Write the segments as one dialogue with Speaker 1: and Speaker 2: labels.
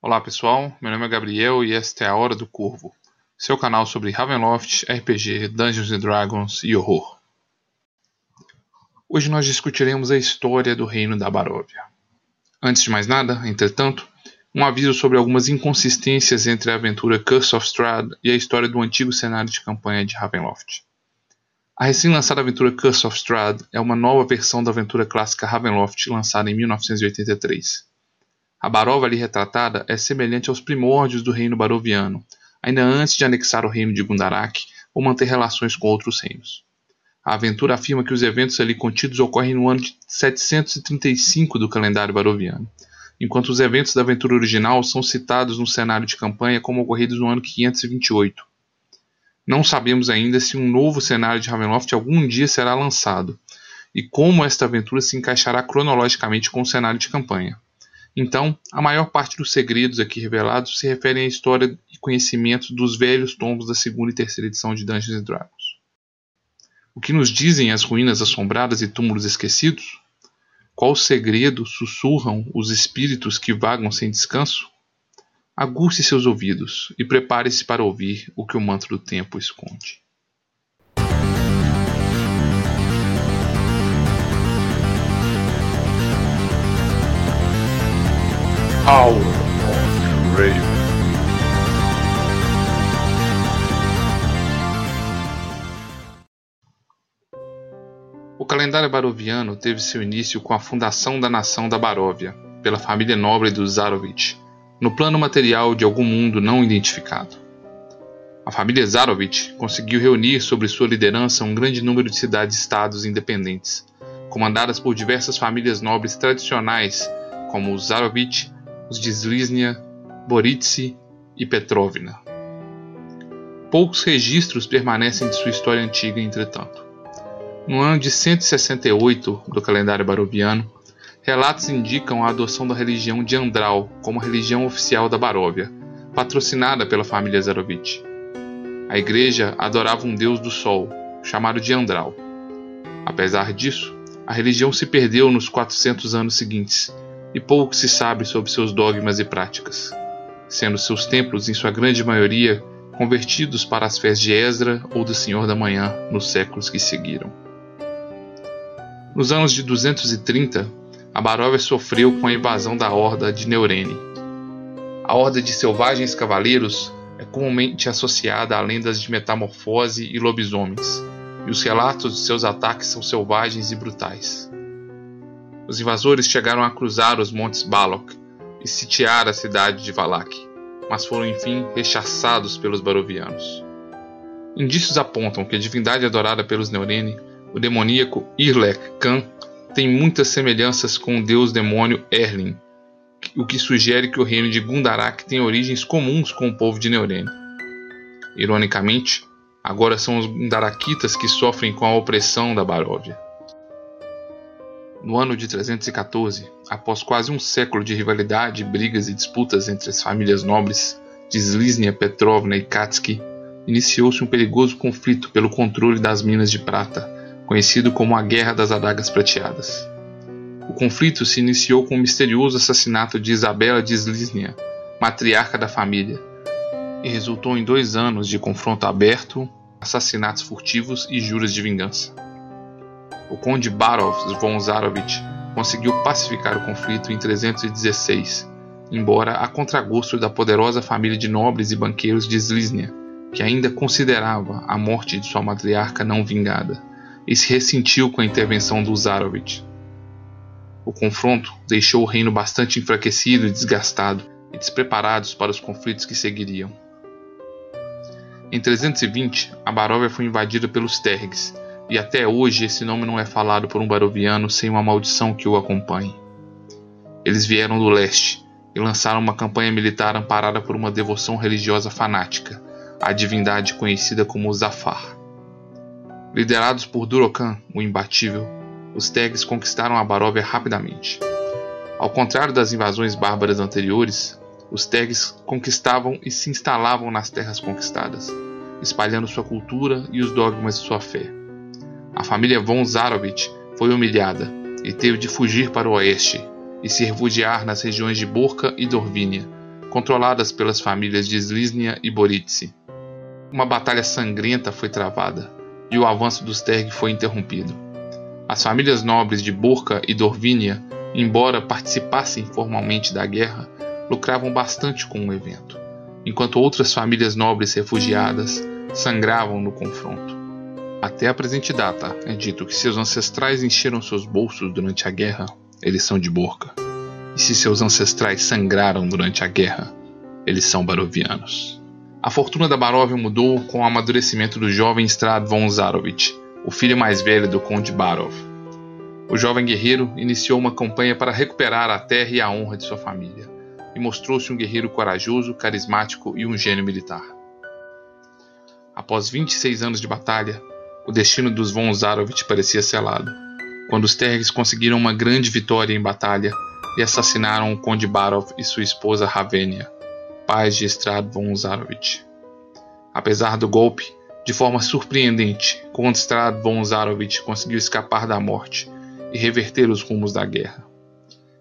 Speaker 1: Olá pessoal, meu nome é Gabriel e esta é a Hora do Corvo, seu canal sobre Ravenloft, RPG, Dungeons Dragons e horror. Hoje nós discutiremos a história do reino da Baróvia. Antes de mais nada, entretanto, um aviso sobre algumas inconsistências entre a aventura Curse of Strahd e a história do antigo cenário de campanha de Ravenloft. A recém-lançada aventura Curse of Strahd é uma nova versão da aventura clássica Ravenloft lançada em 1983. A Barova ali retratada é semelhante aos primórdios do reino baroviano, ainda antes de anexar o reino de Gundarak ou manter relações com outros reinos. A aventura afirma que os eventos ali contidos ocorrem no ano de 735 do calendário baroviano, enquanto os eventos da aventura original são citados no cenário de campanha como ocorridos no ano 528. Não sabemos ainda se um novo cenário de Ravenloft algum dia será lançado, e como esta aventura se encaixará cronologicamente com o cenário de campanha. Então, a maior parte dos segredos aqui revelados se referem à história e conhecimento dos velhos tombos da segunda e terceira edição de Dungeons Dragons. O que nos dizem as ruínas assombradas e túmulos esquecidos? Qual segredo sussurram os espíritos que vagam sem descanso? Aguce seus ouvidos e prepare-se para ouvir o que o manto do tempo esconde.
Speaker 2: Hour of Raven.
Speaker 1: O calendário baroviano teve seu início com a fundação da nação da Baróvia, pela família nobre dos Zarovich, no plano material de algum mundo não identificado. A família Zarovich conseguiu reunir sob sua liderança um grande número de cidades-estados independentes, comandadas por diversas famílias nobres tradicionais, como os Zarovich, os de Sliznia, Boritsi e Petrovna. Poucos registros permanecem de sua história antiga, entretanto. No ano de 168 do calendário baroviano, relatos indicam a adoção da religião de Andral como religião oficial da Baróvia, patrocinada pela família Zarovich. A igreja adorava um deus do sol, chamado de Andral. Apesar disso, a religião se perdeu nos 400 anos seguintes, e pouco se sabe sobre seus dogmas e práticas, sendo seus templos, em sua grande maioria, convertidos para as fés de Esdra ou do Senhor da Manhã nos séculos que seguiram. Nos anos de 230, a Baróvia sofreu com a invasão da Horda de Neurene. A Horda de selvagens cavaleiros é comumente associada a lendas de metamorfose e lobisomens, e os relatos de seus ataques são selvagens e brutais. Os invasores chegaram a cruzar os montes Balok e sitiar a cidade de Valak, mas foram enfim rechaçados pelos barovianos. Indícios apontam que a divindade adorada pelos Neurene o demoníaco Irlek Khan tem muitas semelhanças com o deus demônio Erlin, o que sugere que o reino de Gundarak tem origens comuns com o povo de Neurene. Ironicamente, agora são os Gundarakitas que sofrem com a opressão da Baróvia. No ano de 314, após quase um século de rivalidade, brigas e disputas entre as famílias nobres de Sliznia, Petrovna e Katsky, iniciou-se um perigoso conflito pelo controle das minas de prata conhecido como a Guerra das Adagas Prateadas. O conflito se iniciou com o misterioso assassinato de Isabela de Sliznia, matriarca da família, e resultou em dois anos de confronto aberto, assassinatos furtivos e juras de vingança. O conde Barov von Zarovich conseguiu pacificar o conflito em 316, embora a contragosto da poderosa família de nobres e banqueiros de Sliznia, que ainda considerava a morte de sua matriarca não vingada e se ressentiu com a intervenção dos Zarovich. O confronto deixou o reino bastante enfraquecido e desgastado, e despreparados para os conflitos que seguiriam. Em 320, a Baróvia foi invadida pelos Tergs, e até hoje esse nome não é falado por um baroviano sem uma maldição que o acompanhe. Eles vieram do leste e lançaram uma campanha militar amparada por uma devoção religiosa fanática, à divindade conhecida como Zafar. Liderados por Durokan, o imbatível, os Tegs conquistaram a Baróvia rapidamente. Ao contrário das invasões bárbaras anteriores, os Tegs conquistavam e se instalavam nas terras conquistadas, espalhando sua cultura e os dogmas de sua fé. A família von Zarovich foi humilhada e teve de fugir para o oeste e se refugiar nas regiões de Borca e Dorvínia, controladas pelas famílias de Sliznia e Boritsi. Uma batalha sangrenta foi travada e o avanço dos Terg foi interrompido. As famílias nobres de Burka e Dorvínia, embora participassem formalmente da guerra, lucravam bastante com o evento, enquanto outras famílias nobres refugiadas sangravam no confronto. Até a presente data, é dito que seus ancestrais encheram seus bolsos durante a guerra, eles são de Borca. E se seus ancestrais sangraram durante a guerra, eles são barovianos. A fortuna da Baróvia mudou com o amadurecimento do jovem Strad von Zarovich, o filho mais velho do conde Barov. O jovem guerreiro iniciou uma campanha para recuperar a terra e a honra de sua família, e mostrou-se um guerreiro corajoso, carismático e um gênio militar. Após 26 anos de batalha, o destino dos von Zarovich parecia selado, quando os Tergs conseguiram uma grande vitória em batalha e assassinaram o Conde Barov e sua esposa Ravenia, pais de Strad von Zarovich. Apesar do golpe, de forma surpreendente, Conde Strad von Zarovich conseguiu escapar da morte e reverter os rumos da guerra.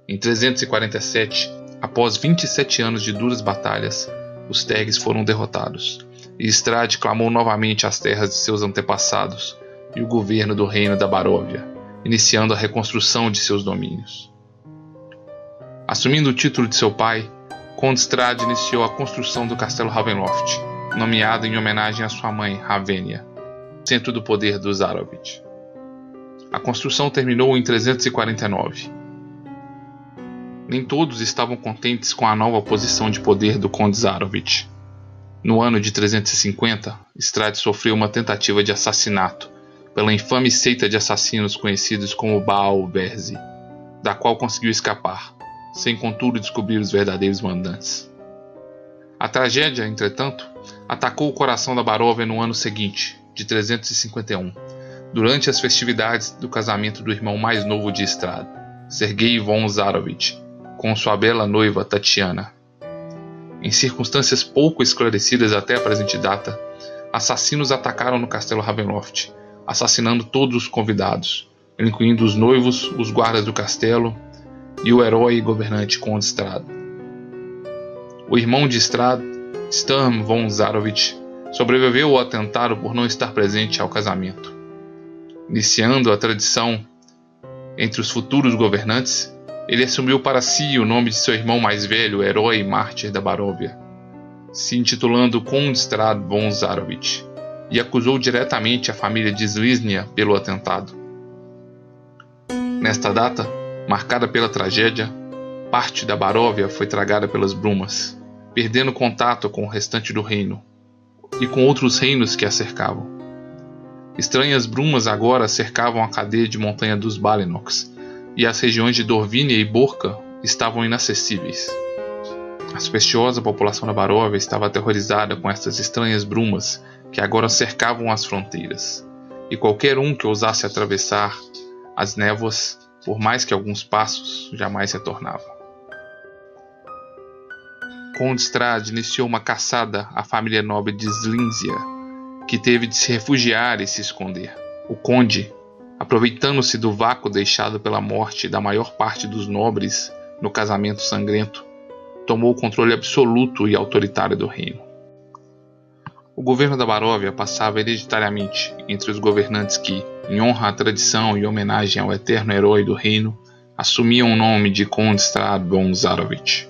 Speaker 1: Em 347, após 27 anos de duras batalhas, os Tergs foram derrotados e Strade clamou novamente as terras de seus antepassados e o governo do reino da Baróvia, iniciando a reconstrução de seus domínios. Assumindo o título de seu pai, Conde Strade iniciou a construção do castelo Ravenloft, nomeado em homenagem à sua mãe, Ravenia, centro do poder dos Zarovich. A construção terminou em 349. Nem todos estavam contentes com a nova posição de poder do Conde Zarovich. No ano de 350, Strade sofreu uma tentativa de assassinato pela infame seita de assassinos conhecidos como Baal Verzi, da qual conseguiu escapar, sem contudo descobrir os verdadeiros mandantes. A tragédia, entretanto, atacou o coração da Baróvia no ano seguinte, de 351, durante as festividades do casamento do irmão mais novo de Strade, Sergei von Zarovich, com sua bela noiva Tatiana, em circunstâncias pouco esclarecidas até a presente data, assassinos atacaram no castelo Ravenloft, assassinando todos os convidados, incluindo os noivos, os guardas do castelo e o herói e governante Conde Strad. O irmão de Strad, Sturm von Zarovich, sobreviveu ao atentado por não estar presente ao casamento. Iniciando a tradição entre os futuros governantes, ele assumiu para si o nome de seu irmão mais velho, herói e mártir da Baróvia, se intitulando Kondstrad von Zarovich, e acusou diretamente a família de Sliznia pelo atentado. Nesta data, marcada pela tragédia, parte da Baróvia foi tragada pelas brumas, perdendo contato com o restante do reino e com outros reinos que a cercavam. Estranhas brumas agora cercavam a cadeia de montanha dos Balenoks, e as regiões de Dorvínia e Borca estavam inacessíveis. A supersticiosa população da Baróvia estava aterrorizada com estas estranhas brumas que agora cercavam as fronteiras, e qualquer um que ousasse atravessar as névoas, por mais que alguns passos, jamais retornava. Conde Strade iniciou uma caçada à família nobre de Slínzia, que teve de se refugiar e se esconder. O conde, aproveitando-se do vácuo deixado pela morte da maior parte dos nobres no casamento sangrento, tomou o controle absoluto e autoritário do reino. O governo da Baróvia passava hereditariamente entre os governantes que, em honra à tradição e homenagem ao eterno herói do reino, assumiam o nome de Conde Strad von Zarovich.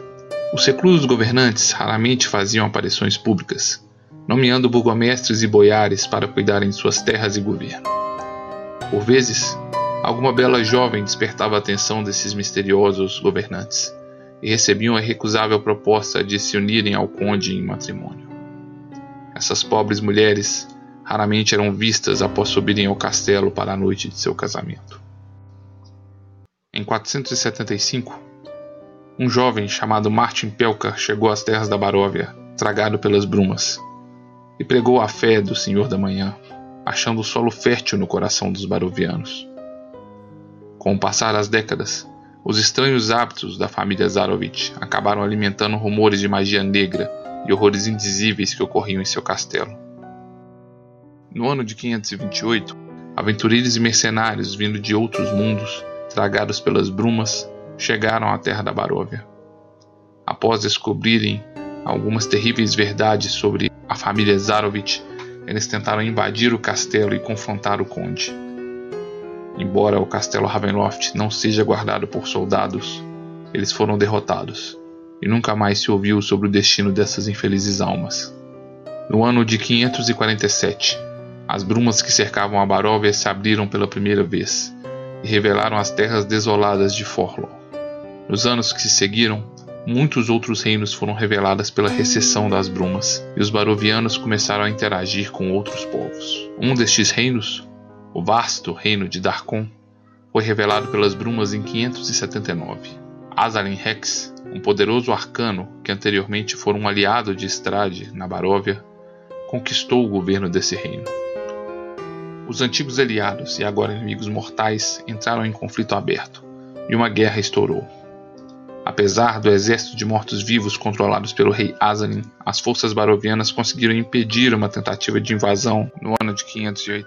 Speaker 1: Os reclusos governantes raramente faziam aparições públicas, nomeando burgomestres e boiares para cuidarem de suas terras e governo. Por vezes, alguma bela jovem despertava a atenção desses misteriosos governantes e recebiam a irrecusável proposta de se unirem ao conde em matrimônio. Essas pobres mulheres raramente eram vistas após subirem ao castelo para a noite de seu casamento. Em 475, um jovem chamado Martin Pelka chegou às terras da Baróvia, tragado pelas brumas, e pregou a fé do Senhor da Manhã achando o solo fértil no coração dos barovianos. Com o passar das décadas, os estranhos hábitos da família Zarovich acabaram alimentando rumores de magia negra e horrores indizíveis que ocorriam em seu castelo. No ano de 528, aventureiros e mercenários vindo de outros mundos, tragados pelas brumas, chegaram à terra da Baróvia. Após descobrirem algumas terríveis verdades sobre a família Zarovich, eles tentaram invadir o castelo e confrontar o conde. Embora o castelo Ravenloft não seja guardado por soldados, eles foram derrotados, e nunca mais se ouviu sobre o destino dessas infelizes almas. No ano de 547, as brumas que cercavam a Baróvia se abriram pela primeira vez e revelaram as terras desoladas de Forló. Nos anos que se seguiram, muitos outros reinos foram revelados pela recessão das brumas, e os barovianos começaram a interagir com outros povos. Um destes reinos, o vasto reino de Darkon, foi revelado pelas brumas em 579. Azalin Rex, um poderoso arcano que anteriormente fora um aliado de Estrade na Baróvia, conquistou o governo desse reino. Os antigos aliados e agora inimigos mortais entraram em conflito aberto, e uma guerra estourou. Apesar do exército de mortos-vivos controlados pelo rei Azalin, as forças barovianas conseguiram impedir uma tentativa de invasão no ano de 580.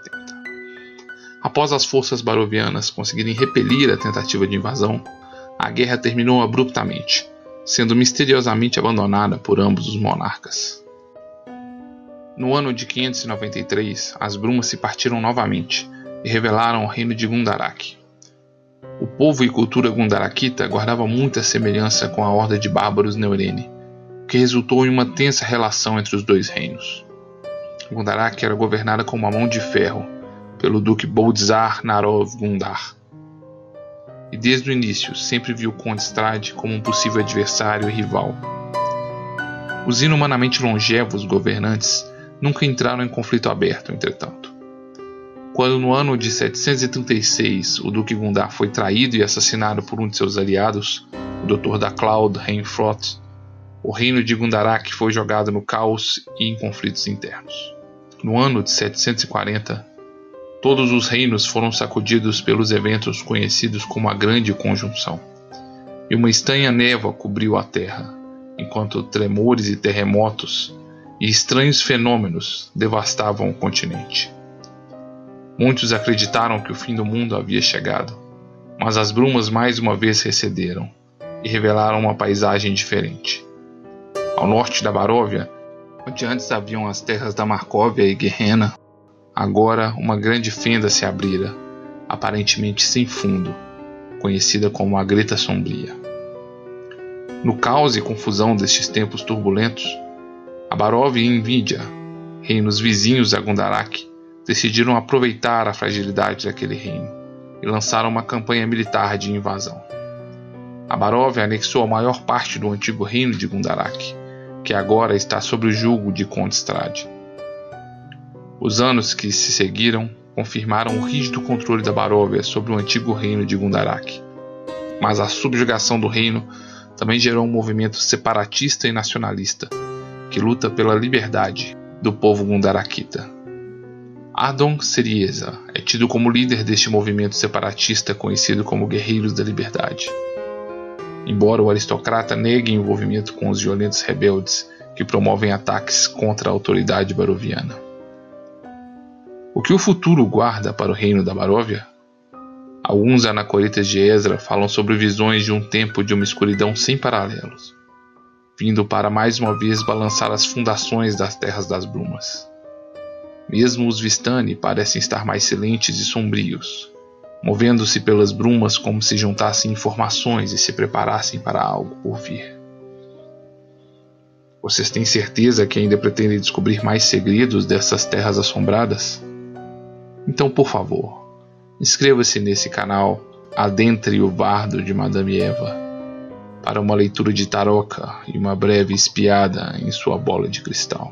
Speaker 1: Após as forças barovianas conseguirem repelir a tentativa de invasão, a guerra terminou abruptamente, sendo misteriosamente abandonada por ambos os monarcas. No ano de 593, as brumas se partiram novamente e revelaram o reino de Gundarak. O povo e cultura gundarakita guardava muita semelhança com a horda de bárbaros Neurene, o que resultou em uma tensa relação entre os dois reinos. Gundarak era governada com uma mão de ferro pelo duque Boldzar Narov Gundar. E desde o início sempre viu Conde Strade como um possível adversário e rival. Os inumanamente longevos governantes nunca entraram em conflito aberto, entretanto. Quando no ano de 736 o Duque Gundar foi traído e assassinado por um de seus aliados, o Dr. da Cloud Reinfrott, o reino de Gundarak foi jogado no caos e em conflitos internos. No ano de 740, todos os reinos foram sacudidos pelos eventos conhecidos como a Grande Conjunção, e uma estanha névoa cobriu a terra, enquanto tremores e terremotos e estranhos fenômenos devastavam o continente. Muitos acreditaram que o fim do mundo havia chegado, mas as brumas mais uma vez recederam e revelaram uma paisagem diferente. Ao norte da Baróvia, onde antes haviam as terras da Marcóvia e Guerrena, agora uma grande fenda se abrira, aparentemente sem fundo, conhecida como a Greta Sombria. No caos e confusão destes tempos turbulentos, a Baróvia e Invídia, reinos vizinhos a Gundarak, decidiram aproveitar a fragilidade daquele reino e lançaram uma campanha militar de invasão. A Baróvia anexou a maior parte do antigo reino de Gundarak, que agora está sob o jugo de Strade. Os anos que se seguiram confirmaram o rígido controle da Baróvia sobre o antigo reino de Gundarak. Mas a subjugação do reino também gerou um movimento separatista e nacionalista, que luta pela liberdade do povo gundarakita. Ardon Serieza é tido como líder deste movimento separatista conhecido como Guerreiros da Liberdade. Embora o aristocrata negue envolvimento com os violentos rebeldes que promovem ataques contra a autoridade baroviana. O que o futuro guarda para o reino da Baróvia? Alguns anacoritas de Ezra falam sobre visões de um tempo de uma escuridão sem paralelos, vindo para mais uma vez balançar as fundações das terras das brumas. Mesmo os Vistani parecem estar mais silentes e sombrios, movendo-se pelas brumas como se juntassem informações e se preparassem para algo por vir. Vocês têm certeza que ainda pretendem descobrir mais segredos dessas terras assombradas? Então, por favor, inscreva-se nesse canal Adentre o Bardo de Madame Eva para uma leitura de taroca e uma breve espiada em sua bola de cristal.